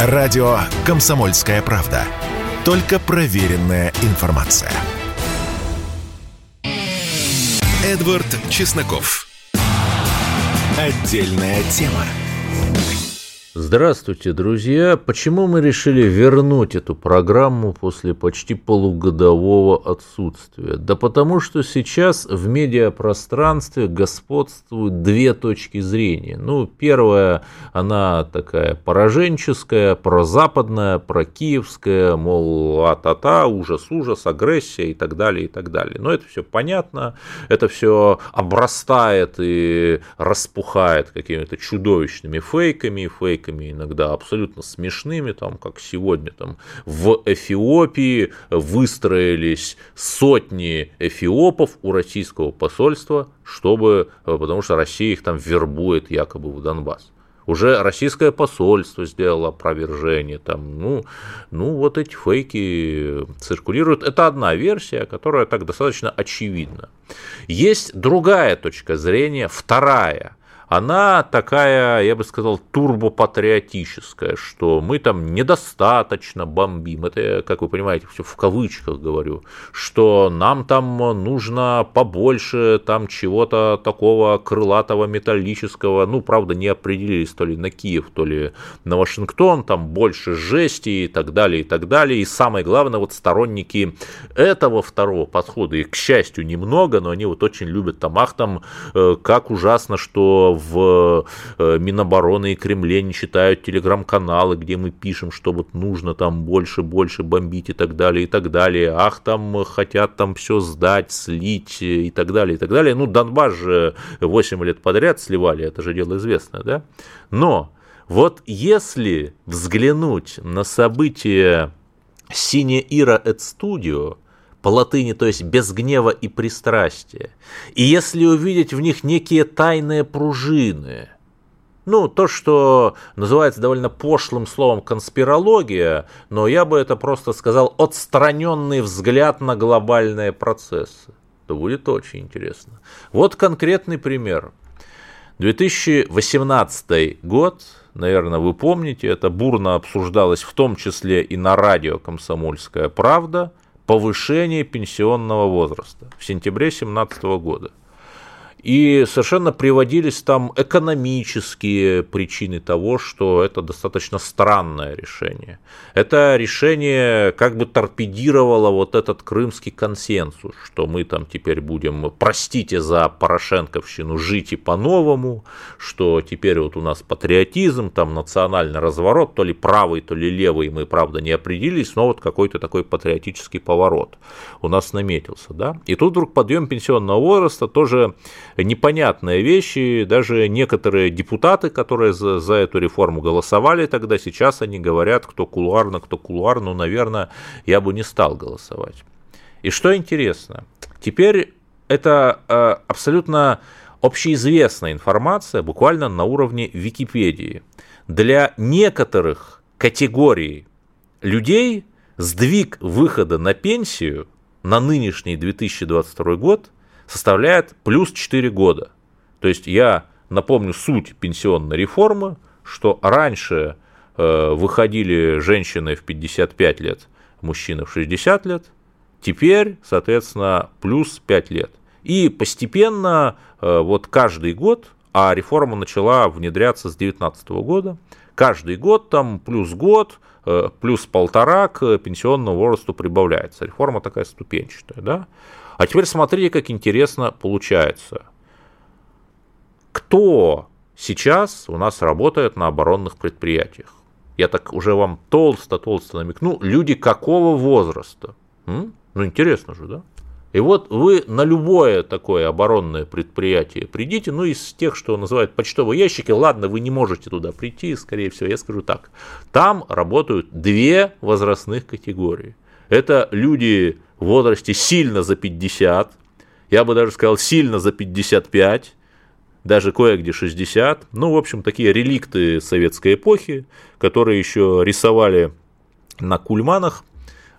Радио «Комсомольская правда». Только проверенная информация. Эдвард Чесноков. Отдельная тема. Здравствуйте, друзья! Почему мы решили вернуть эту программу после почти полугодового отсутствия? Да потому что сейчас в медиапространстве господствуют две точки зрения. Ну, первая, она такая пораженческая, прозападная, прокиевская, мол, а-та-та, ужас-ужас, агрессия и так далее, и так далее. Но это все понятно, это все обрастает и распухает какими-то чудовищными фейками, фейками роликами, иногда абсолютно смешными, там, как сегодня там, в Эфиопии выстроились сотни эфиопов у российского посольства, чтобы, потому что Россия их там вербует якобы в Донбасс уже российское посольство сделало опровержение, там, ну, ну, вот эти фейки циркулируют. Это одна версия, которая так достаточно очевидна. Есть другая точка зрения, вторая, она такая, я бы сказал, турбопатриотическая, что мы там недостаточно бомбим. Это, как вы понимаете, все в кавычках говорю, что нам там нужно побольше там чего-то такого крылатого металлического, ну, правда, не определились то ли на Киев, то ли на Вашингтон, там больше жести и так далее, и так далее. И самое главное, вот сторонники этого второго подхода, их, к счастью, немного, но они вот очень любят там, ах, там, э, как ужасно, что в э, Минобороны и Кремле не читают телеграм-каналы, где мы пишем, что вот нужно там больше, больше бомбить и так далее, и так далее. Ах, там хотят там все сдать, слить и так далее, и так далее. Ну, Донбасс же 8 лет подряд сливали, это же дело известное, да? Но вот если взглянуть на события Сине Ира Эд Студио, по латыни, то есть без гнева и пристрастия. И если увидеть в них некие тайные пружины, ну, то, что называется довольно пошлым словом конспирология, но я бы это просто сказал отстраненный взгляд на глобальные процессы, то будет очень интересно. Вот конкретный пример. 2018 год, наверное, вы помните, это бурно обсуждалось в том числе и на радио «Комсомольская правда», повышение пенсионного возраста в сентябре 2017 года. И совершенно приводились там экономические причины того, что это достаточно странное решение. Это решение как бы торпедировало вот этот крымский консенсус, что мы там теперь будем, простите за Порошенковщину, жить и по-новому, что теперь вот у нас патриотизм, там национальный разворот, то ли правый, то ли левый, мы, правда, не определились, но вот какой-то такой патриотический поворот у нас наметился. Да? И тут вдруг подъем пенсионного возраста тоже непонятные вещи, даже некоторые депутаты, которые за, за эту реформу голосовали тогда, сейчас они говорят, кто кулуарно, кто кулуарно, ну, наверное, я бы не стал голосовать. И что интересно, теперь это э, абсолютно общеизвестная информация, буквально на уровне Википедии. Для некоторых категорий людей сдвиг выхода на пенсию на нынешний 2022 год составляет плюс 4 года. То есть я напомню суть пенсионной реформы, что раньше э, выходили женщины в 55 лет, мужчины в 60 лет, теперь, соответственно, плюс 5 лет. И постепенно, э, вот каждый год, а реформа начала внедряться с 2019 года, каждый год там плюс год, э, плюс полтора к пенсионному возрасту прибавляется. Реформа такая ступенчатая, да. А теперь смотрите, как интересно получается. Кто сейчас у нас работает на оборонных предприятиях? Я так уже вам толсто-толсто намекну. Люди какого возраста? М? Ну, интересно же, да? И вот вы на любое такое оборонное предприятие придите, ну, из тех, что называют почтовые ящики, ладно, вы не можете туда прийти, скорее всего, я скажу так. Там работают две возрастных категории. Это люди в возрасте сильно за 50, я бы даже сказал сильно за 55, даже кое-где 60. Ну, в общем, такие реликты советской эпохи, которые еще рисовали на кульманах,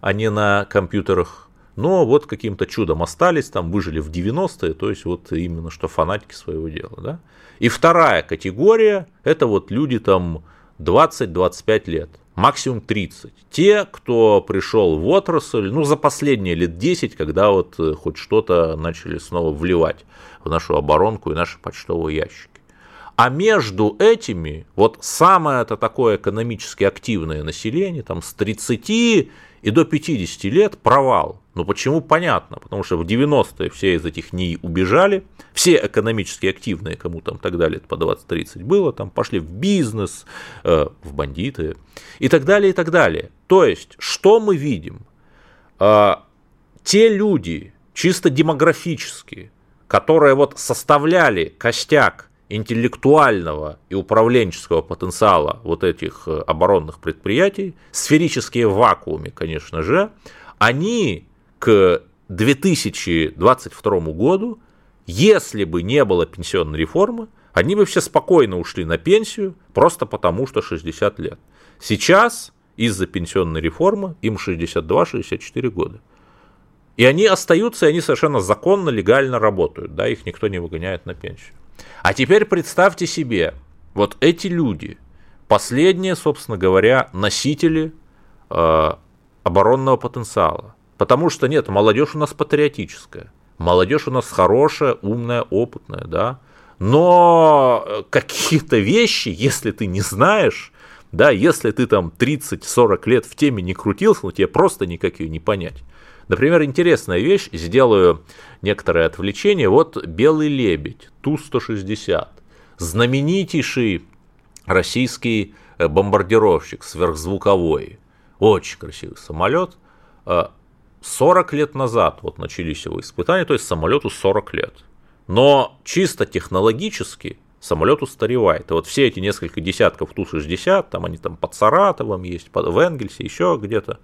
а не на компьютерах. Но вот каким-то чудом остались, там выжили в 90-е, то есть вот именно что фанатики своего дела. Да? И вторая категория, это вот люди там 20-25 лет максимум 30. Те, кто пришел в отрасль, ну, за последние лет 10, когда вот э, хоть что-то начали снова вливать в нашу оборонку и наши почтовые ящики. А между этими, вот самое это такое экономически активное население, там с 30 и до 50 лет провал. Ну почему? Понятно, потому что в 90-е все из этих НИИ убежали, все экономически активные, кому там тогда лет по 20-30 было, там пошли в бизнес, э, в бандиты и так далее, и так далее. То есть, что мы видим? Э, те люди, чисто демографические, которые вот составляли костяк интеллектуального и управленческого потенциала вот этих э, оборонных предприятий, сферические в вакууме, конечно же, они к 2022 году, если бы не было пенсионной реформы, они бы все спокойно ушли на пенсию, просто потому что 60 лет. Сейчас из-за пенсионной реформы им 62-64 года. И они остаются, и они совершенно законно, легально работают, да, их никто не выгоняет на пенсию. А теперь представьте себе, вот эти люди, последние, собственно говоря, носители э, оборонного потенциала. Потому что нет, молодежь у нас патриотическая, молодежь у нас хорошая, умная, опытная, да. Но какие-то вещи, если ты не знаешь, да, если ты там 30-40 лет в теме не крутился, ну тебе просто никак ее не понять. Например, интересная вещь, сделаю некоторое отвлечение. Вот «Белый лебедь» Ту-160, знаменитейший российский э, бомбардировщик сверхзвуковой, очень красивый самолет. 40 э, лет назад вот начались его испытания, то есть самолету 40 лет. Но чисто технологически самолет устаревает. И вот все эти несколько десятков Ту-60, там они там под Саратовом есть, под, в Энгельсе, еще где-то,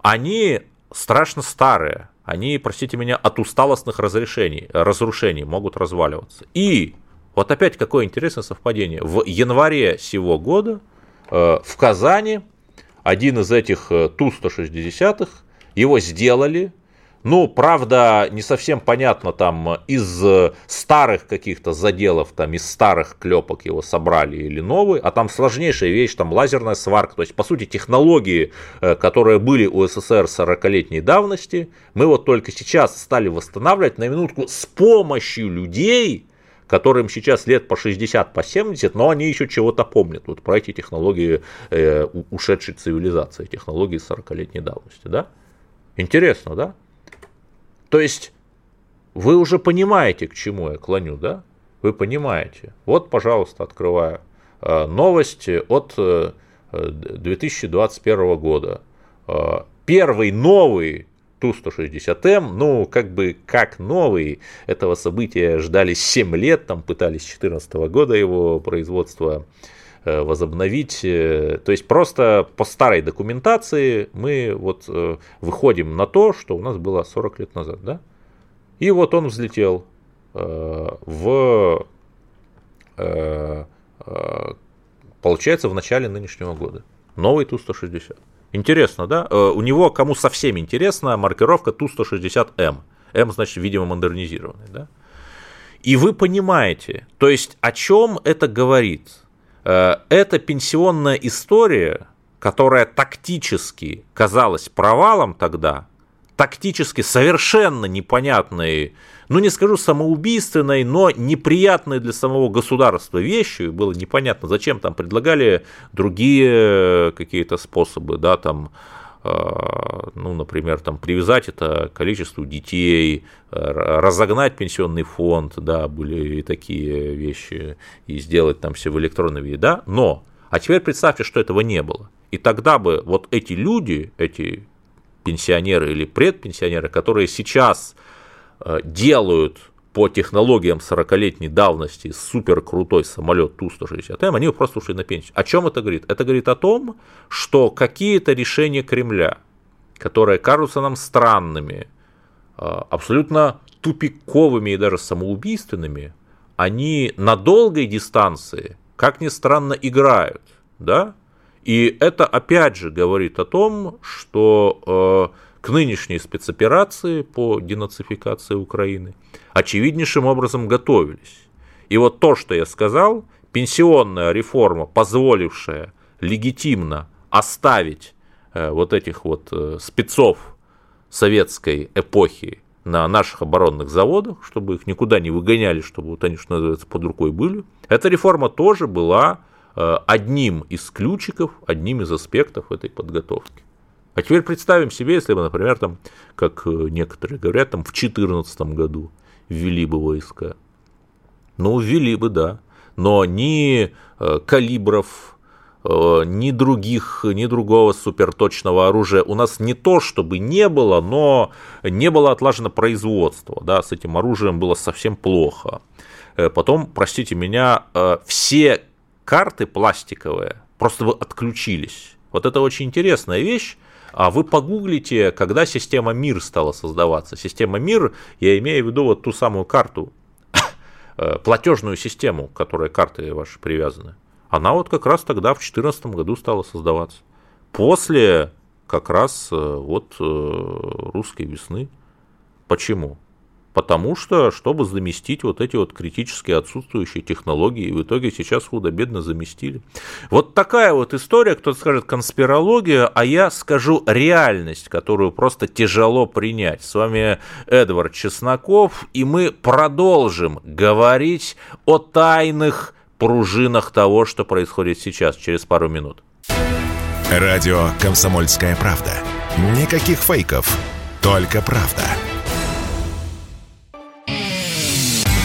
они страшно старые. Они, простите меня, от усталостных разрешений, разрушений могут разваливаться. И вот опять какое интересное совпадение. В январе сего года э, в Казани один из этих э, Ту-160 его сделали. Ну, правда, не совсем понятно, там из старых каких-то заделов, там из старых клепок его собрали или новый, а там сложнейшая вещь, там лазерная сварка, то есть, по сути, технологии, э, которые были у СССР 40-летней давности, мы вот только сейчас стали восстанавливать на минутку с помощью людей, которым сейчас лет по 60, по 70, но они еще чего-то помнят. Вот про эти технологии э, ушедшей цивилизации, технологии 40-летней давности, да? Интересно, да? То есть вы уже понимаете, к чему я клоню, да? Вы понимаете. Вот, пожалуйста, открываю э, новости от 2021 э, года. Э, первый новый Ту-160М, ну, как бы, как новый, этого события ждали 7 лет, там пытались с 2014 года его производство возобновить. То есть просто по старой документации мы вот выходим на то, что у нас было 40 лет назад, да? И вот он взлетел в, получается, в начале нынешнего года. Новый Ту-160. Интересно, да? У него, кому совсем интересно, маркировка Ту-160М. М, значит, видимо, модернизированный, да? И вы понимаете, то есть о чем это говорит? Э, это пенсионная история, которая тактически казалась провалом тогда, тактически совершенно непонятной, ну не скажу самоубийственной, но неприятной для самого государства вещью, было непонятно, зачем там предлагали другие какие-то способы, да, там, ну, например, там, привязать это количеству детей, разогнать пенсионный фонд, да, были и такие вещи, и сделать там все в электронном виде, да, но, а теперь представьте, что этого не было. И тогда бы вот эти люди, эти пенсионеры или предпенсионеры, которые сейчас э, делают по технологиям 40-летней давности супер крутой самолет Ту-160М, они просто ушли на пенсию. О чем это говорит? Это говорит о том, что какие-то решения Кремля, которые кажутся нам странными, а, абсолютно тупиковыми и даже самоубийственными, они на долгой дистанции, как ни странно, играют, да? И это опять же говорит о том, что э, к нынешней спецоперации по денацификации Украины очевиднейшим образом готовились. И вот то, что я сказал, пенсионная реформа, позволившая легитимно оставить вот этих вот спецов советской эпохи на наших оборонных заводах, чтобы их никуда не выгоняли, чтобы вот они, что называется, под рукой были. Эта реформа тоже была одним из ключиков, одним из аспектов этой подготовки. А теперь представим себе, если бы, например, там, как некоторые говорят, там в 2014 году ввели бы войска. Ну, ввели бы, да. Но ни э, калибров, э, ни других, ни другого суперточного оружия у нас не то, чтобы не было, но не было отлажено производство. Да, с этим оружием было совсем плохо. Э, потом, простите меня, все карты пластиковые просто вы отключились. Вот это очень интересная вещь. А вы погуглите, когда система МИР стала создаваться. Система МИР, я имею в виду вот ту самую карту, э, платежную систему, к которой карты ваши привязаны. Она вот как раз тогда в 2014 году стала создаваться. После как раз э, вот э, русской весны. Почему? Потому что, чтобы заместить вот эти вот критически отсутствующие технологии, в итоге сейчас худо-бедно заместили. Вот такая вот история, кто-то скажет конспирология, а я скажу реальность, которую просто тяжело принять. С вами Эдвард Чесноков, и мы продолжим говорить о тайных пружинах того, что происходит сейчас, через пару минут. Радио «Комсомольская правда». Никаких фейков, только правда.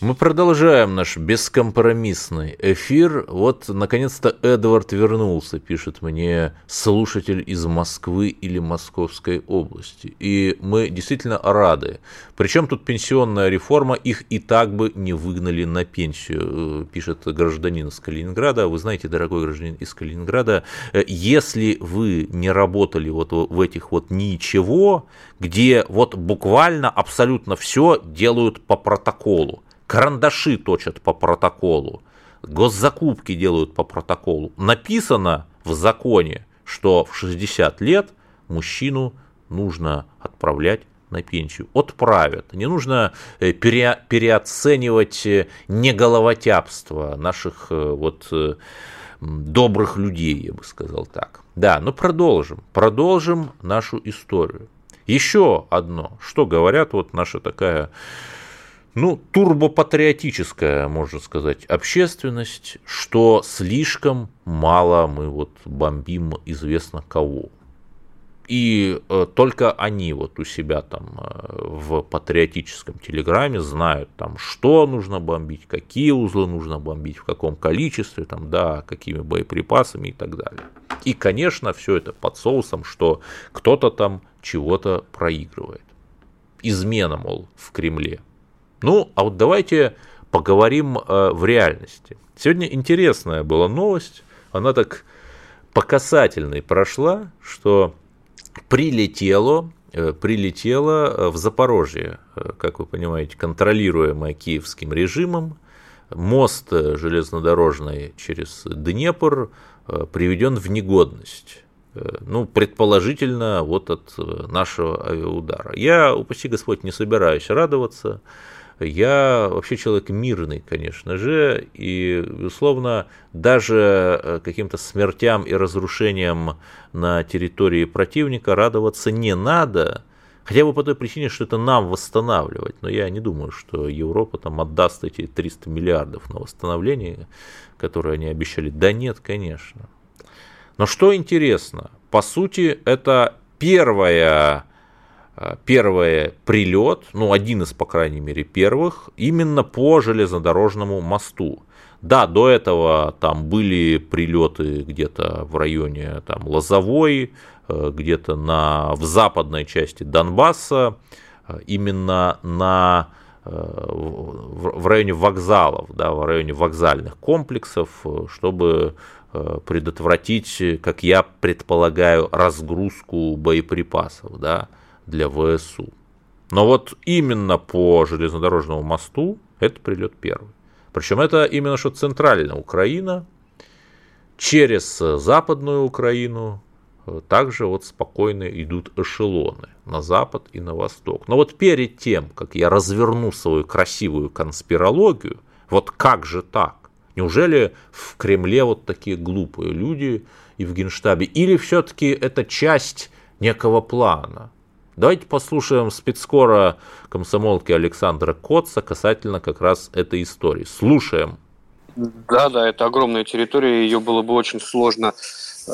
Мы продолжаем наш бескомпромиссный эфир. Вот, наконец-то, Эдвард вернулся, пишет мне слушатель из Москвы или Московской области. И мы действительно рады. Причем тут пенсионная реформа, их и так бы не выгнали на пенсию, пишет гражданин из Калининграда. Вы знаете, дорогой гражданин из Калининграда, если вы не работали вот в этих вот ничего, где вот буквально абсолютно все делают по протоколу, карандаши точат по протоколу, госзакупки делают по протоколу. Написано в законе, что в 60 лет мужчину нужно отправлять на пенсию. Отправят. Не нужно э, пере, переоценивать э, неголовотяпство наших э, вот добрых людей, я бы сказал так. Да, но продолжим. Продолжим нашу историю. Еще одно, что говорят вот наша такая ну, турбопатриотическая, можно сказать, общественность, что слишком мало мы вот бомбим известно кого. И э, только они вот у себя там э, в патриотическом телеграме знают там, что нужно бомбить, какие узлы нужно бомбить, в каком количестве, там, да, какими боеприпасами и так далее. И, конечно, все это под соусом, что кто-то там чего-то проигрывает. Измена, мол, в Кремле. Ну, а вот давайте поговорим э, в реальности. Сегодня интересная была новость, она так по касательной прошла, что прилетело, э, прилетело э, в Запорожье, как вы понимаете, контролируемое киевским режимом, мост железнодорожный через Днепр приведен в негодность ну, предположительно, вот от нашего авиаудара. Я, упаси Господь, не собираюсь радоваться, я вообще человек мирный, конечно же, и, безусловно, даже э, каким-то смертям и разрушениям на территории противника радоваться не надо, хотя бы по той причине, что это нам восстанавливать. Но я не думаю, что Европа там отдаст эти 300 миллиардов на восстановление, которые они обещали. Да нет, конечно. Но что интересно, по сути, это первая Э, первый прилет, ну один из, по крайней мере, первых, именно по железнодорожному мосту. Да, до этого там были прилеты где-то в районе там, Лозовой, э, где-то на, в западной части Донбасса, э, именно на, в районе вокзалов, да, в районе вокзальных комплексов, чтобы предотвратить, как я предполагаю, разгрузку боеприпасов. Да для ВСУ. Но вот именно по железнодорожному мосту это прилет первый. Причем это именно что центральная Украина, через западную Украину э, также вот спокойно идут эшелоны на запад и на восток. Но вот перед тем, как я разверну свою красивую конспирологию, Вот как же так? Неужели в Кремле вот такие глупые люди и в Генштабе? Или все-таки это часть некого плана? Давайте послушаем спецскора комсомолки Александра Котца касательно как раз этой истории. Слушаем. Да, да, это огромная территория, ее было бы очень сложно,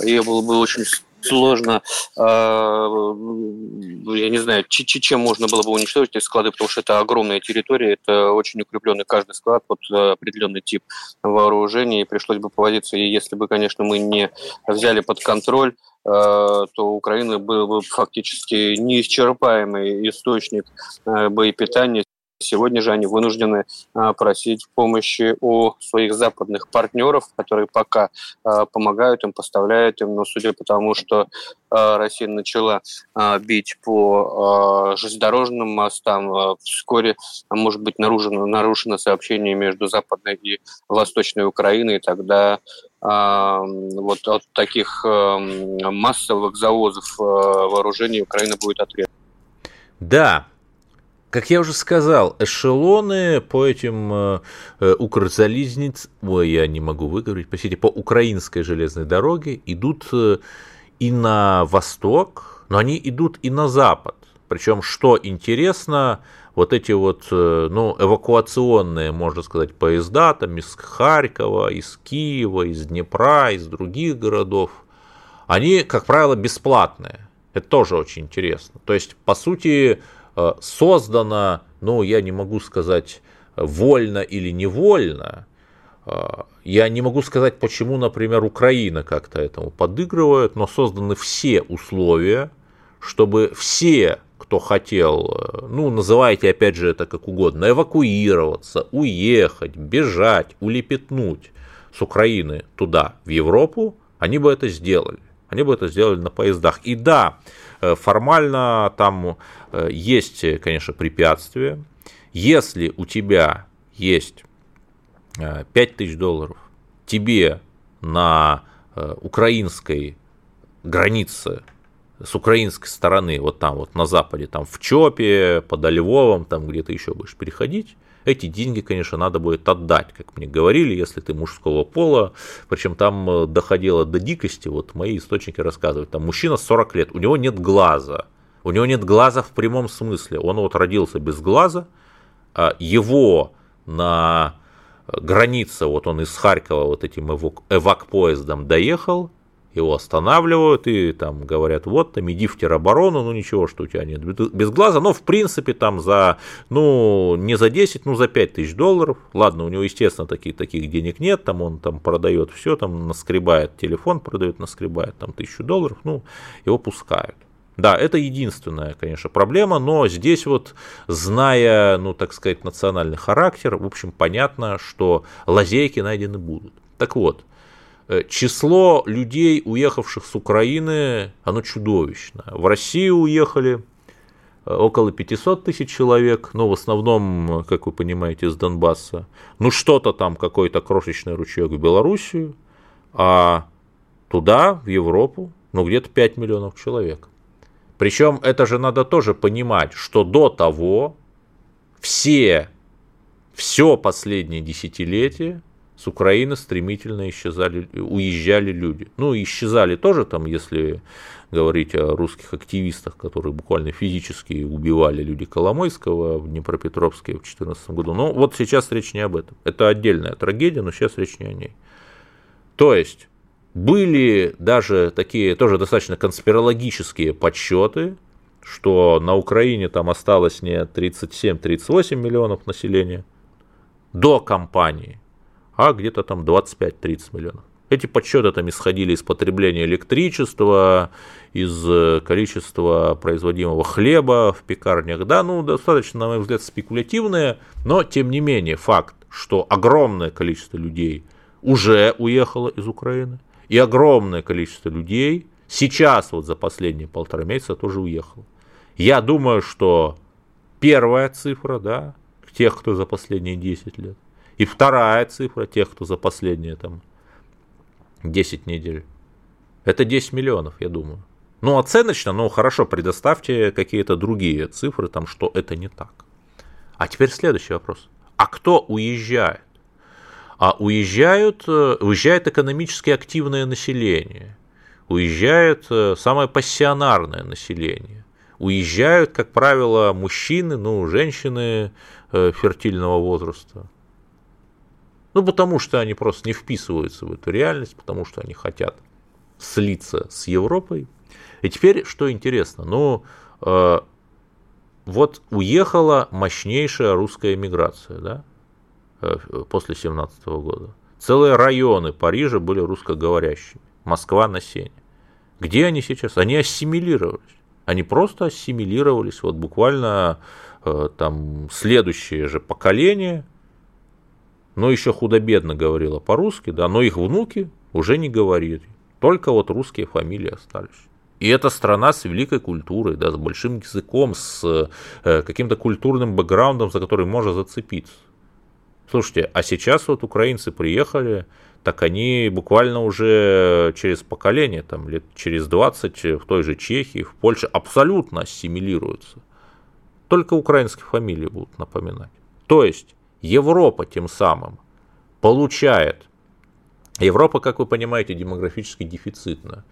ее было бы очень сложно, э, я не знаю, чем можно было бы уничтожить эти склады, потому что это огромная территория, это очень укрепленный каждый склад под определенный тип вооружения, и пришлось бы повозиться, и если бы, конечно, мы не взяли под контроль э, то у Украины был бы фактически неисчерпаемый источник боепитания Сегодня же они вынуждены а, просить помощи у своих западных партнеров, которые пока а, помогают им, поставляют им. Но судя по тому, что а, Россия начала бить по железнодорожным мостам, вскоре может быть нарушено, нарушено сообщение между Западной и Восточной Украиной, и тогда вот от таких массовых завозов вооружений Украина будет отрезана. Да, как я уже сказал, эшелоны по этим э, э укрзализниц, ой, я не могу выговорить, по по украинской железной дороге идут э, и на восток, но они идут и на запад. Причем, что интересно, вот эти вот, э, ну, эвакуационные, можно сказать, поезда, там из Харькова, из Киева, из Днепра, из других городов, они, как правило, бесплатные. Это тоже очень интересно. То есть, по сути, Э, создано, ну, я не могу сказать вольно или невольно, э, я не могу сказать, почему, например, Украина как-то этому подыгрывает, но созданы все условия, чтобы все, кто хотел, э, ну, называйте опять же это как угодно, эвакуироваться, уехать, бежать, улепетнуть с Украины туда, в Европу, они бы это сделали. Они бы это сделали на поездах. И да, формально там э, есть, конечно, препятствия. Если у тебя есть 5000 э, долларов, тебе на украинской границе с украинской стороны, вот там вот на западе, там в Чопе, под Львовом, там где-то еще будешь переходить, эти деньги, конечно, надо будет отдать, как мне говорили, если ты мужского пола. Причем там э, доходило до дикости, вот мои источники рассказывают, там мужчина 40 лет, у него нет глаза, у него нет глаза в прямом смысле, он вот родился без глаза, а его на границе, вот он из Харькова вот этим эвак-поездом доехал, его останавливают и там говорят, вот там иди в тероборону, ну ничего, что у тебя нет без глаза, но в принципе там за, ну не за 10, ну за 5 тысяч долларов, ладно, у него естественно таких, таких денег нет, там он там продает все, там наскребает телефон, продает, наскребает там тысячу долларов, ну его пускают. Да, это единственная, конечно, проблема, но здесь вот, зная, ну, так сказать, национальный характер, в общем, понятно, что лазейки найдены будут. Так вот, число людей, уехавших с Украины, оно чудовищно. В Россию уехали э, около 500 тысяч человек, но в основном, как вы понимаете, из Донбасса. Ну, что-то там, какой-то крошечный ручеек в Белоруссию, а туда, в Европу, ну, где-то 5 миллионов человек. Причем это же надо тоже понимать, что до того все, все последние десятилетия с Украины стремительно исчезали, уезжали люди. Ну, исчезали тоже там, если говорить о русских активистах, которые буквально физически убивали люди Коломойского в Днепропетровске в 2014 году. Но вот сейчас речь не об этом. Это отдельная трагедия, но сейчас речь не о ней. То есть, были даже такие тоже достаточно конспирологические подсчеты, что на Украине там осталось не 37-38 миллионов населения до кампании, а где-то там 25-30 миллионов. Эти подсчеты там исходили из потребления электричества, из э, количества производимого хлеба в пекарнях. Да, ну, достаточно, на мой взгляд, спекулятивные, но, тем не менее, факт, что огромное количество людей уже уехало из Украины, и огромное количество людей сейчас, вот за последние полтора месяца, тоже уехало. Я думаю, что первая цифра, да, тех, кто за последние 10 лет, и вторая цифра тех, кто за последние там 10 недель. Это 10 миллионов, я думаю. Ну, оценочно, ну, хорошо, предоставьте какие-то другие цифры, там, что это не так. А теперь следующий вопрос. А кто уезжает? а уезжают, э, уезжает экономически активное население, уезжает э, самое пассионарное население, уезжают, как правило, мужчины, ну, женщины э, фертильного возраста. Ну, потому что они просто не вписываются в эту реальность, потому что они хотят слиться с Европой. И теперь, что интересно, ну, э, вот уехала мощнейшая русская эмиграция, да, э, после 17 года. Целые районы Парижа были русскоговорящими. Москва на Сене. Где они сейчас? Они ассимилировались. Они просто ассимилировались. Вот буквально э, там следующее же поколение, но еще худо-бедно говорило по-русски, да, но их внуки уже не говорили. Только вот русские фамилии остались. И это страна с великой культурой, да, с большим языком, с э, каким-то культурным бэкграундом, за который можно зацепиться. Слушайте, а сейчас вот украинцы приехали, так они буквально уже через поколение, там, лет через 20 в той же Чехии, в Польше абсолютно ассимилируются. Только украинские фамилии будут напоминать. То есть Европа тем самым получает Европа, как вы понимаете, демографически дефицитна.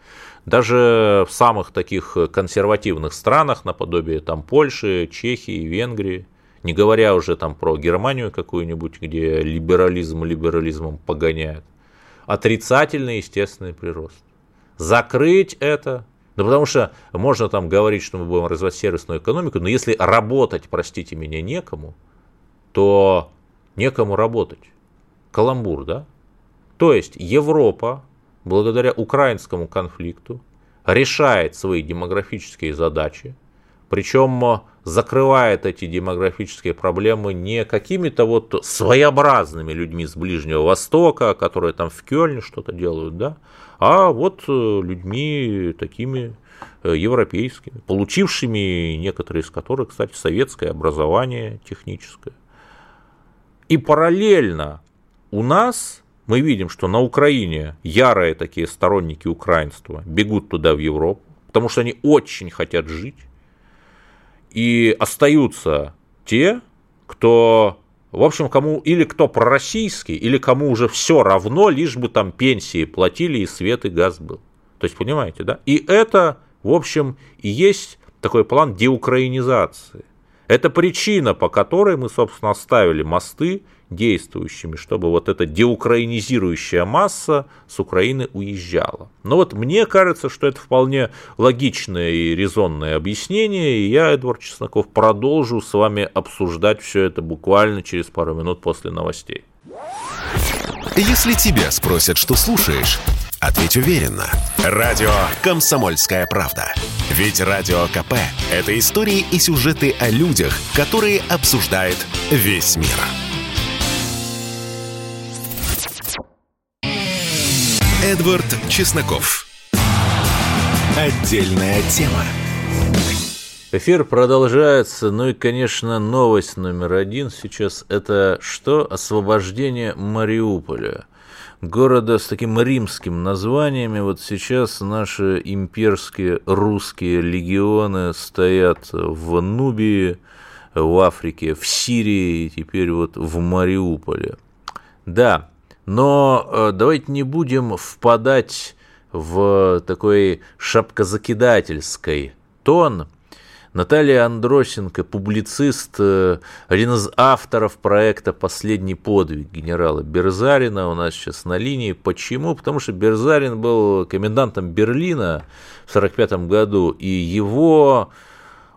Даже в самых таких консервативных странах, наподобие там Польши, Чехии, Венгрии, не говоря уже там про Германию какую-нибудь, где либерализм либерализмом погоняет, отрицательный естественный прирост. Закрыть это, ну потому что можно там говорить, что мы будем развивать сервисную экономику, но если работать, простите меня, некому, то некому работать. Каламбур, да? То есть Европа, благодаря украинскому конфликту, решает свои демографические задачи, причем закрывает эти демографические проблемы не какими-то вот своеобразными людьми с Ближнего Востока, которые там в Кёльне что-то делают, да, а вот э, людьми такими э, европейскими, получившими некоторые из которых, кстати, советское образование техническое. И параллельно у нас мы видим, что на Украине ярые такие сторонники украинства бегут туда в Европу, потому что они очень хотят жить. И остаются те, кто, в общем, кому или кто пророссийский, или кому уже все равно, лишь бы там пенсии платили и свет и газ был. То есть, понимаете, да? И это, в общем, и есть такой план деукраинизации. Это причина, по которой мы, собственно, оставили мосты действующими, чтобы вот эта деукраинизирующая масса с Украины уезжала. Но вот мне кажется, что это вполне логичное и резонное объяснение, и я, Эдвард Чесноков, продолжу с вами обсуждать все это буквально через пару минут после новостей. Если тебя спросят, что слушаешь, ответь уверенно. Радио «Комсомольская правда». Ведь Радио КП – это истории и сюжеты о людях, которые обсуждает весь мир. Эдвард Чесноков. Отдельная тема. Эфир продолжается. Ну и, конечно, новость номер один сейчас – это что? Освобождение Мариуполя. Города с таким римским названиями. Вот сейчас наши имперские русские легионы стоят в Нубии, в Африке, в Сирии и теперь вот в Мариуполе. Да, но э, давайте не будем впадать в такой шапкозакидательский тон. Наталья Андросенко, публицист, э, один из авторов проекта «Последний подвиг» генерала Берзарина у нас сейчас на линии. Почему? Потому что Берзарин был комендантом Берлина в 1945 году, и его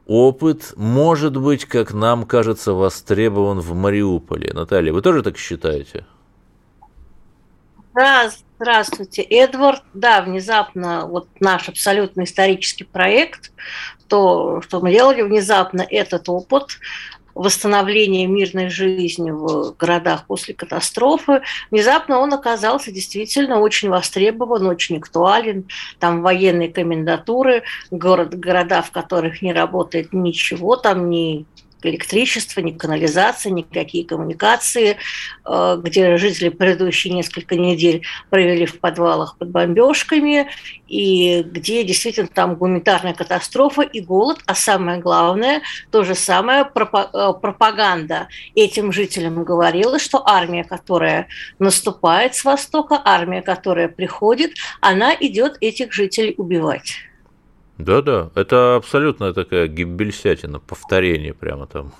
опыт может быть, как нам кажется, востребован в Мариуполе. Наталья, вы тоже так считаете? Да, здравствуйте, Эдвард. Да, внезапно вот наш абсолютно исторический проект, то, что мы делали внезапно, этот опыт восстановления мирной жизни в городах после катастрофы, внезапно он оказался действительно очень востребован, очень актуален. Там военные комендатуры, город, города, в которых не работает ничего, там ни электричества, ни канализации, никакие коммуникации, э, где жители предыдущие несколько недель провели в подвалах под бомбежками, и где действительно там гуманитарная катастрофа и голод, а самое главное, то же самое э, пропаганда этим жителям говорила, что армия, которая наступает с востока, армия, которая приходит, она идет этих жителей убивать. Да-да, это абсолютно такая гибельсятина, повторение прямо там.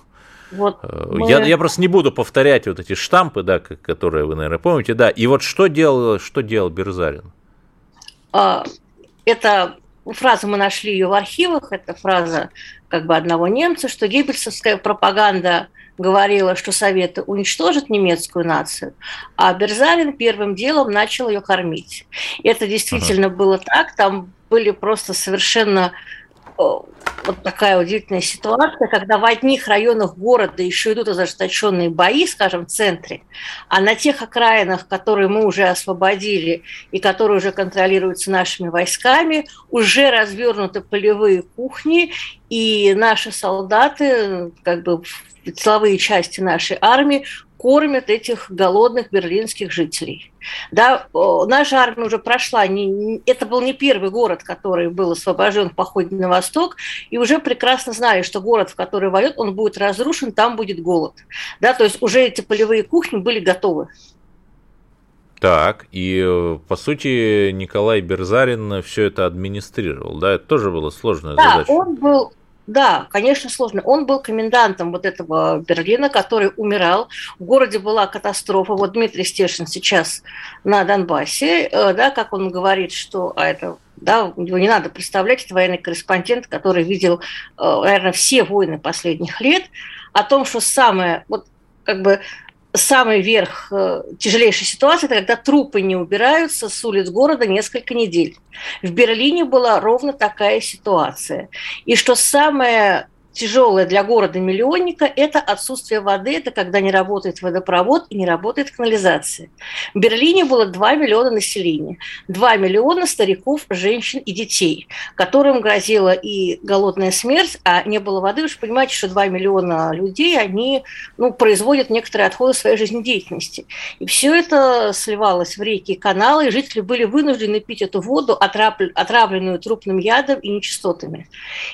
Вот э, мы... я, я просто не буду повторять вот эти штампы, да, которые вы, наверное, помните, да. И вот что делал, что делал Берзарин? А, это фраза, мы нашли ее в архивах, это фраза как бы одного немца, что геббельсовская пропаганда говорила, что Советы уничтожат немецкую нацию, а Берзарин первым делом начал ее кормить. Это действительно ага. было так, там были просто совершенно вот такая удивительная ситуация, когда в одних районах города еще идут ожесточенные бои, скажем, в центре, а на тех окраинах, которые мы уже освободили и которые уже контролируются нашими войсками, уже развернуты полевые кухни, и наши солдаты, как бы силовые части нашей армии кормят этих голодных берлинских жителей. Да, наша армия уже прошла, не, это был не первый город, который был освобожден в походе на восток, и уже прекрасно знали, что город, в который воюет, он будет разрушен, там будет голод. Да, то есть уже эти полевые кухни были готовы. Так, и э, по сути Николай Берзарин все это администрировал, да, это тоже было сложная да, задача. он был да, конечно, сложно. Он был комендантом вот этого Берлина, который умирал. В городе была катастрофа. Вот Дмитрий Стешин сейчас на Донбассе, э, да, как он говорит, что а это да, его не надо представлять, это военный корреспондент, который видел, э, наверное, все войны последних лет, о том, что самое, вот как бы самый верх э, тяжелейшей ситуации, это когда трупы не убираются с улиц города несколько недель. В Берлине была ровно такая ситуация. И что самое тяжелое для города-миллионника – это отсутствие воды, это когда не работает водопровод и не работает канализация. В Берлине было 2 миллиона населения, 2 миллиона стариков, женщин и детей, которым грозила и голодная смерть, а не было воды. Вы же понимаете, что 2 миллиона людей, они ну, производят некоторые отходы своей жизнедеятельности. И все это сливалось в реки и каналы, и жители были вынуждены пить эту воду, отравленную трупным ядом и нечистотами.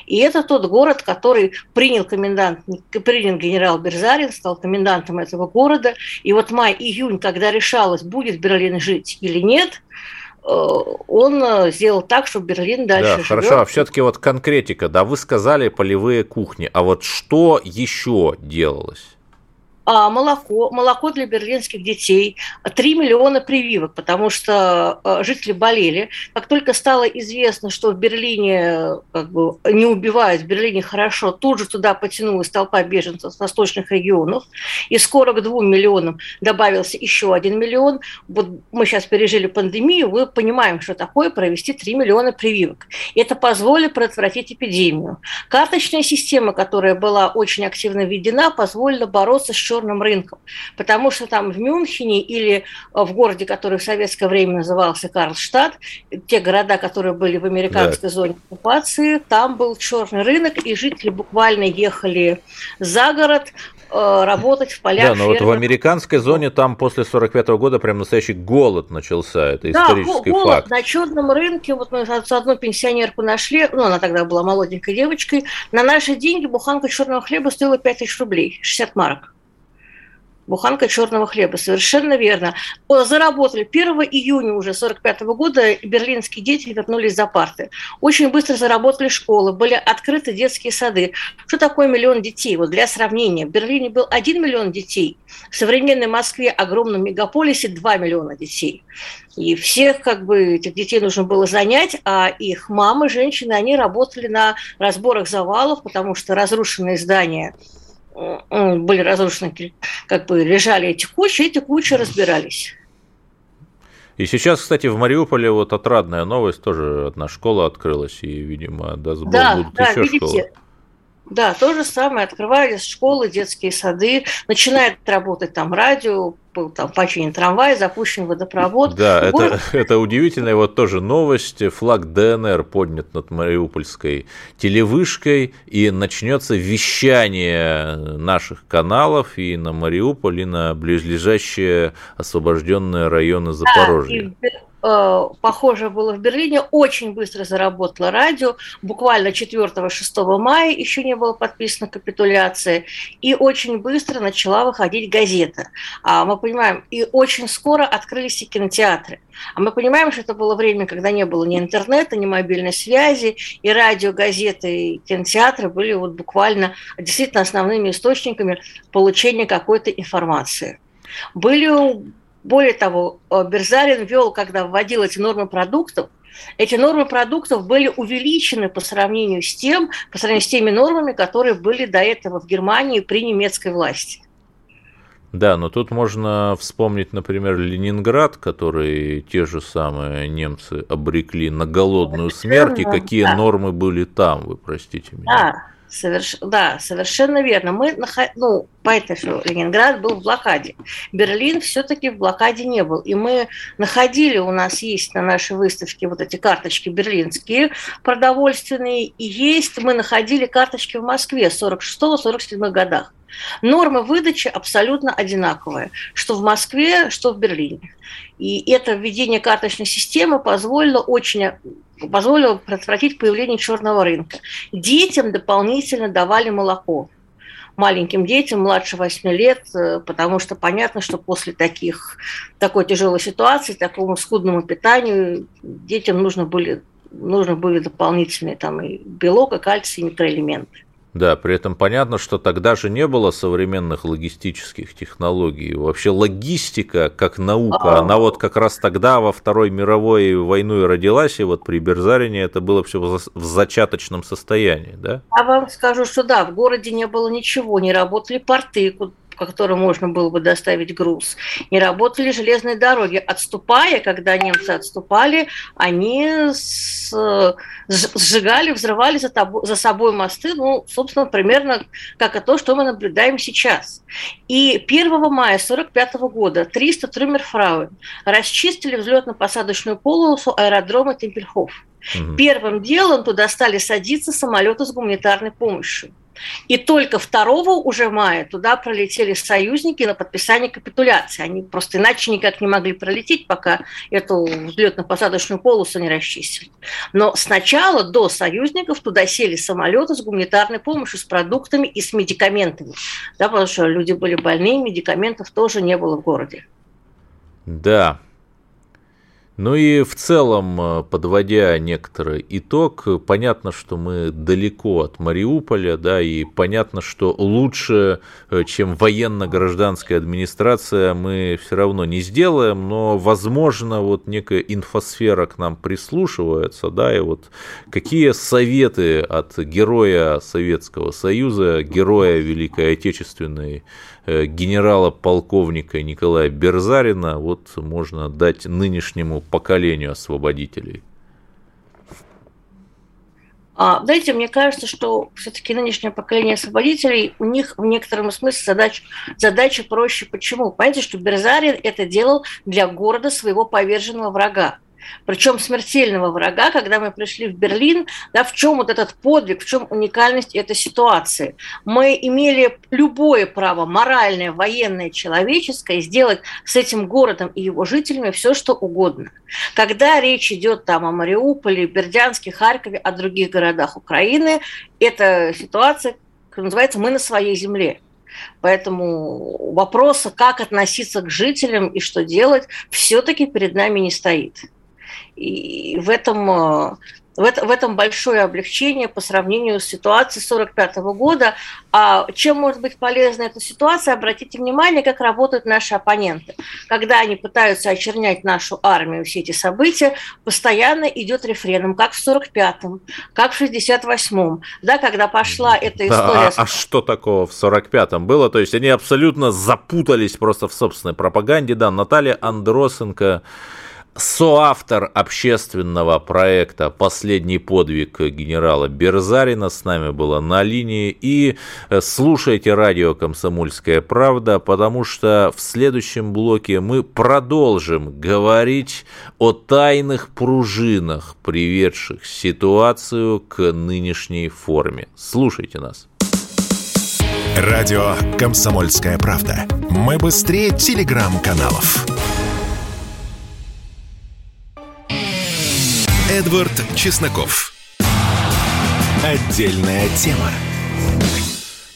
И это тот город, который принял комендант, принял генерал Берзарин, стал комендантом этого города. И вот май-июнь, когда решалось, будет Берлин жить или нет, э, он э, сделал так, чтобы Берлин дальше да, Хорошо, а все-таки вот конкретика, да, вы сказали полевые кухни, а вот что еще делалось? А, молоко, молоко для берлинских детей, 3 миллиона прививок, потому что а, жители болели. Как только стало известно, что в Берлине как бы, не убивают, в Берлине хорошо, тут же туда потянулась толпа беженцев с восточных регионов, и скоро к 2 миллионам добавился еще 1 миллион. Вот мы сейчас пережили пандемию, мы понимаем, что такое провести 3 миллиона прививок. Это позволит предотвратить эпидемию. Карточная система, которая была очень активно введена, позволила бороться с черным черным рынком. Потому что там в Мюнхене или э, в городе, который в советское время назывался Карлштадт, те города, которые были в американской да. зоне оккупации, там был черный рынок, и жители буквально ехали за город, э, работать в полях. Да, но вот в американской зоне там после 45 -го года прям настоящий голод начался, это да, исторический голод факт. на черном рынке, вот мы одну пенсионерку нашли, ну она тогда была молоденькой девочкой, на наши деньги буханка черного хлеба стоила 5 тысяч рублей, 60 марок буханка черного хлеба. Совершенно верно. Заработали. 1 июня уже 45 года берлинские дети вернулись за парты. Очень быстро заработали школы, были открыты детские сады. Что такое миллион детей? Вот для сравнения. В Берлине был 1 миллион детей. В современной Москве, огромном мегаполисе, 2 миллиона детей. И всех как бы этих детей нужно было занять, а их мамы, женщины, они работали на разборах завалов, потому что разрушенные здания – были разрушены, как бы лежали эти кучи, эти кучи разбирались. И сейчас, кстати, в Мариуполе вот отрадная новость, тоже одна школа открылась, и, видимо, даст Бог, да, будут да, еще видите, школы. Да, то же самое. Открывались школы, детские сады, начинает работать там радио, там починен трамвай, запущен водопровод. Да, Город... это, это удивительная вот тоже новость. Флаг ДНР поднят над Мариупольской телевышкой, и начнется вещание наших каналов и на Мариуполь, и на близлежащие освобожденные районы Запорожья. Да, Э, похоже было в Берлине, очень быстро заработало радио, буквально 4-6 мая еще не было подписана капитуляция, и очень быстро начала выходить газета. А мы понимаем, и очень скоро открылись и кинотеатры. А мы понимаем, что это было время, когда не было ни интернета, ни мобильной связи, и радио, газеты, и кинотеатры были вот буквально действительно основными источниками получения какой-то информации. Были более того, э, Берзарин ввел, когда вводил эти нормы продуктов, эти нормы продуктов были увеличены по сравнению с тем, по сравнению с теми нормами, которые были до этого в Германии при немецкой власти. Да, но тут можно вспомнить, например, Ленинград, который те же самые немцы обрекли на голодную смерть, и какие да. нормы были там, вы простите меня. Да, Соверш... Да, совершенно верно. Мы, ну, понятно, что Ленинград был в блокаде. Берлин все-таки в блокаде не был. И мы находили, у нас есть на нашей выставке вот эти карточки берлинские продовольственные, и есть, мы находили карточки в Москве 46-47 годах. Нормы выдачи абсолютно одинаковые, что в Москве, что в Берлине. И это введение карточной системы позволило очень позволило предотвратить появление черного рынка. Детям дополнительно давали молоко маленьким детям младше 8 лет, э, потому что понятно, что после таких, такой тяжелой ситуации, такому скудному питанию детям нужно были, нужно были дополнительные там и белок, и кальций, и микроэлементы. Да, при этом понятно, что тогда же не было современных логистических технологий. Вообще логистика как наука, она вот как раз тогда во Второй мировой войну и родилась, и вот при Берзарине это было все в зачаточном состоянии, да? Я вам скажу, что да, в городе не было ничего, не работали порты, по которым можно было бы доставить груз. Не работали железные дороги. Отступая, когда немцы отступали, они с, сжигали, взрывали за, тобой, за собой мосты, ну, собственно, примерно как и то, что мы наблюдаем сейчас. И 1 мая 1945 года 300 Трюмерфрауен расчистили взлетно-посадочную полосу аэродрома Темпельхоф. Угу. Первым делом туда стали садиться самолеты с гуманитарной помощью. И только 2 уже мая туда пролетели союзники на подписание капитуляции. Они просто иначе никак не могли пролететь, пока эту взлетно-посадочную полосу не расчистили. Но сначала до союзников туда сели самолеты с гуманитарной помощью, с продуктами и с медикаментами. Да, потому что люди были больны, медикаментов тоже не было в городе. Да, ну и в целом, э, подводя некоторый итог, понятно, что мы далеко от Мариуполя, да, и понятно, что лучше, э, чем военно-гражданская администрация, мы все равно не сделаем, но, возможно, вот некая инфосфера к нам прислушивается, да, и вот какие советы от героя Советского Союза, героя Великой Отечественной генерала-полковника Николая Берзарина вот можно дать нынешнему поколению освободителей? А, знаете, мне кажется, что все-таки нынешнее поколение освободителей, у них в некотором смысле задач, задача проще. Почему? Понимаете, что Берзарин это делал для города своего поверженного врага причем смертельного врага, когда мы пришли в Берлин, да, в чем вот этот подвиг, в чем уникальность этой ситуации. Мы имели любое право, моральное, военное, человеческое, сделать с этим городом и его жителями все, что угодно. Когда речь идет там о Мариуполе, Бердянске, Харькове, о других городах Украины, эта ситуация, называется, мы на своей земле. Поэтому вопроса, как относиться к жителям и что делать, все-таки перед нами не стоит. И в этом э, в, это, в этом большое облегчение по сравнению с ситуацией 1945 года. А чем может быть полезна эта ситуация? Обратите внимание, как работают наши оппоненты. Когда они пытаются очернять нашу армию, все эти события, постоянно идет рефреном, как в 45-м, как в 68-м, да, когда пошла эта история. А, а что такого в 45-м было? То есть они абсолютно запутались просто в собственной пропаганде. Да, Наталья Андросенко соавтор общественного проекта «Последний подвиг генерала Берзарина» с нами была на линии. И э, слушайте радио «Комсомольская правда», потому что в следующем блоке мы продолжим говорить о тайных пружинах, приведших ситуацию к нынешней форме. Слушайте нас. Радио «Комсомольская правда». Мы быстрее телеграм-каналов. Эдвард Чесноков. Отдельная тема.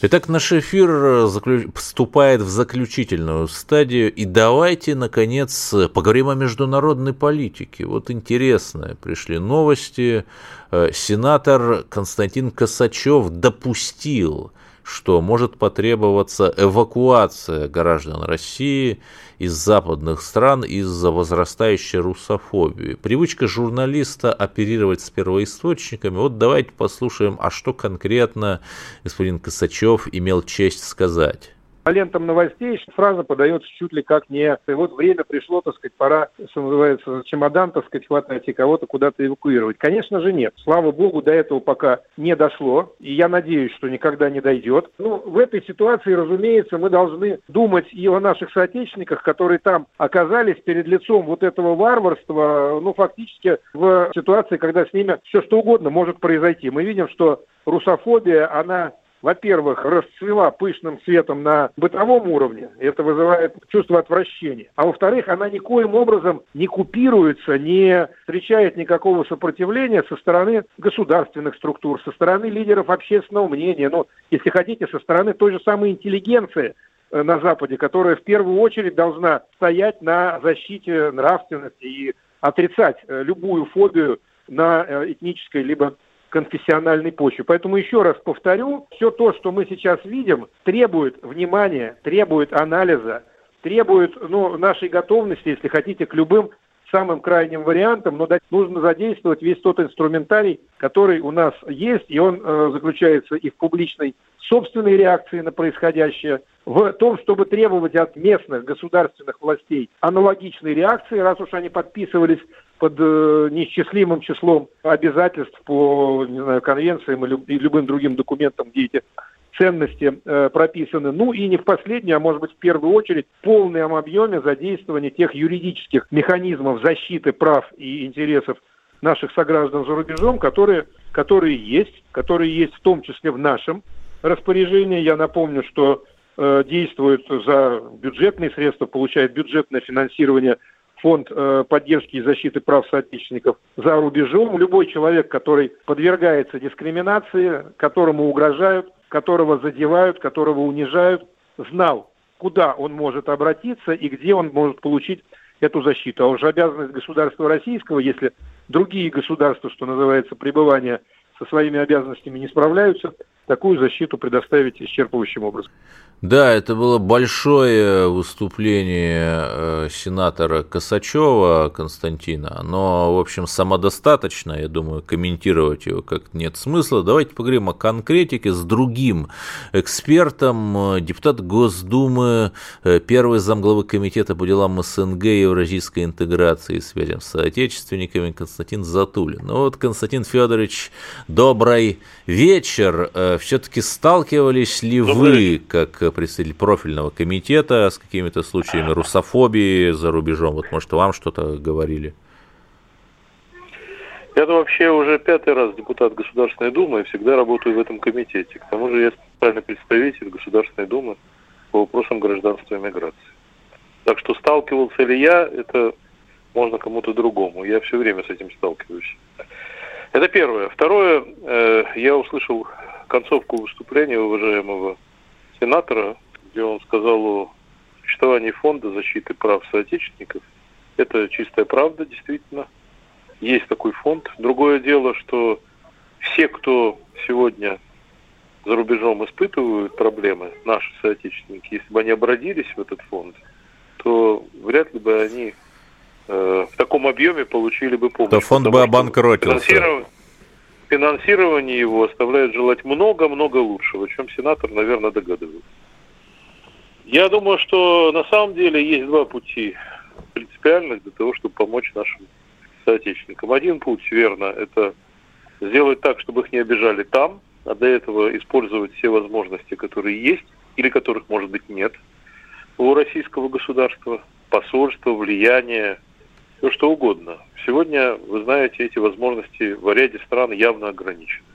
Итак, наш эфир заключ... вступает в заключительную стадию, и давайте, наконец, поговорим о международной политике. Вот интересные пришли новости. Э, сенатор Константин Косачев допустил что может потребоваться эвакуация граждан России из западных стран из-за возрастающей русофобии. Привычка журналиста оперировать с первоисточниками. Вот давайте послушаем, а что конкретно господин Косачев имел честь сказать по лентам новостей фраза подается чуть ли как не и вот время пришло, так сказать, пора, что называется, чемодан, так сказать, хватать и кого-то куда-то эвакуировать. Конечно же нет. Слава богу, до этого пока не дошло, и я надеюсь, что никогда не дойдет. Ну, в этой ситуации, разумеется, мы должны думать и о наших соотечественниках, которые там оказались перед лицом вот этого варварства, ну, фактически в ситуации, когда с ними все что угодно может произойти. Мы видим, что русофобия, она во-первых, расцвела пышным цветом на бытовом уровне, это вызывает чувство отвращения, а во-вторых, она никоим образом не купируется, не встречает никакого сопротивления со стороны государственных структур, со стороны лидеров общественного мнения, ну, если хотите, со стороны той же самой интеллигенции, э, на Западе, которая в первую очередь должна стоять на защите нравственности и отрицать э, любую фобию на э, этнической либо конфессиональной почве. Поэтому еще раз повторю, все то, что мы сейчас видим, требует внимания, требует анализа, требует ну, нашей готовности, если хотите, к любым самым крайним вариантам, но нужно задействовать весь тот инструментарий, который у нас есть, и он э, заключается и в публичной собственной реакции на происходящее, в том, чтобы требовать от местных государственных властей аналогичной реакции, раз уж они подписывались под э, неисчислимым числом обязательств по не знаю, конвенциям и любым другим документам, где эти ценности э, прописаны. Ну и не в последнюю, а может быть в первую очередь, в полном объеме задействования тех юридических механизмов защиты прав и интересов наших сограждан за рубежом, которые, которые есть, которые есть в том числе в нашем распоряжении. Я напомню, что э, действует за бюджетные средства, получает бюджетное финансирование фонд э, поддержки и защиты прав соотечественников за рубежом. Любой человек, который подвергается дискриминации, которому угрожают, которого задевают, которого унижают, знал, куда он может обратиться и где он может получить эту защиту. А уже обязанность государства российского, если другие государства, что называется, пребывания со своими обязанностями не справляются, такую защиту предоставить исчерпывающим образом. Да, это было большое выступление э, сенатора Косачева Константина, но, в общем, самодостаточно, я думаю, комментировать его как нет смысла. Давайте поговорим о конкретике с другим экспертом, депутат Госдумы, э, первый замглавы комитета по делам СНГ и евразийской интеграции и связям с соотечественниками Константин Затулин. Ну вот, Константин Федорович, добрый вечер. Все-таки сталкивались ли вы, как представитель профильного комитета с какими-то случаями русофобии за рубежом? Вот, может, вам что-то говорили? Я вообще уже пятый раз депутат Государственной Думы и всегда работаю в этом комитете. К тому же я специальный представитель Государственной Думы по вопросам гражданства и миграции. Так что сталкивался ли я, это можно кому-то другому. Я все время с этим сталкиваюсь. Это первое. Второе, э, я услышал концовку выступления уважаемого сенатора, где он сказал о существовании фонда защиты прав соотечественников. Это чистая правда, действительно. Есть такой фонд. Другое дело, что все, кто сегодня за рубежом испытывают проблемы, наши соотечественники, если бы они обратились в этот фонд, то вряд ли бы они э, в таком объеме получили бы помощь. То фонд бы обанкротился. Финансирование, финансирование его оставляет желать много-много лучшего, о чем сенатор, наверное, догадывается. Я думаю, что на самом деле есть два пути принципиальных для того, чтобы помочь нашим соотечественникам. Один путь, верно, это сделать так, чтобы их не обижали там, а до этого использовать все возможности, которые есть, или которых, может быть, нет у российского государства, посольства, влияние, все что угодно. Сегодня, вы знаете, эти возможности в ряде стран явно ограничены.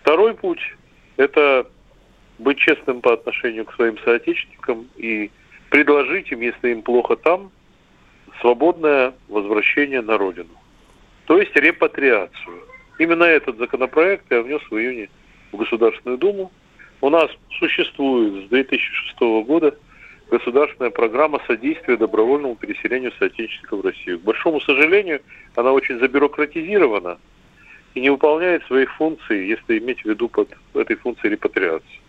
Второй путь – это быть честным по отношению к своим соотечественникам и предложить им, если им плохо там, свободное возвращение на родину. То есть репатриацию. Именно этот законопроект я внес в июне в Государственную Думу. У нас существует с 2006 года государственная программа содействия добровольному переселению соотечественников в Россию. К большому сожалению, она очень забюрократизирована и не выполняет своих функций, если иметь в виду под этой функцией репатриации.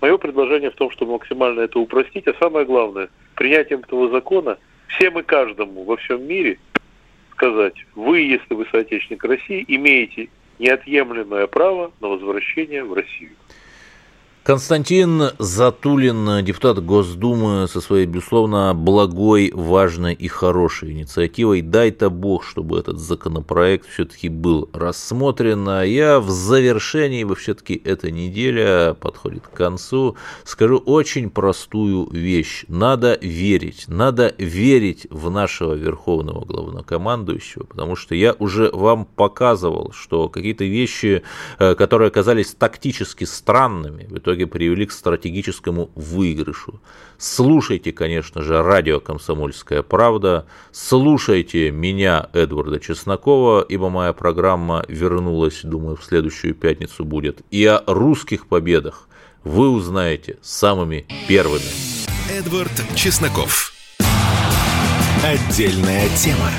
Мое предложение в том, чтобы максимально это упростить, а самое главное, принятием этого закона всем и каждому во всем мире сказать, вы, если вы соотечественник России, имеете неотъемлемое право на возвращение в Россию. Константин Затулин, депутат Госдумы, со своей, безусловно, благой, важной и хорошей инициативой. Дай-то Бог, чтобы этот законопроект все-таки был рассмотрен. А я в завершении, все-таки эта неделя подходит к концу, скажу очень простую вещь. Надо верить, надо верить в нашего верховного главнокомандующего, потому что я уже вам показывал, что какие-то вещи, э, которые оказались тактически странными, в итоге итоге привели к стратегическому выигрышу. Слушайте, конечно же, радио «Комсомольская правда», слушайте меня, Эдварда Чеснокова, ибо моя программа вернулась, думаю, в следующую пятницу будет. И о русских победах вы узнаете самыми первыми. Эдвард Чесноков. Отдельная тема.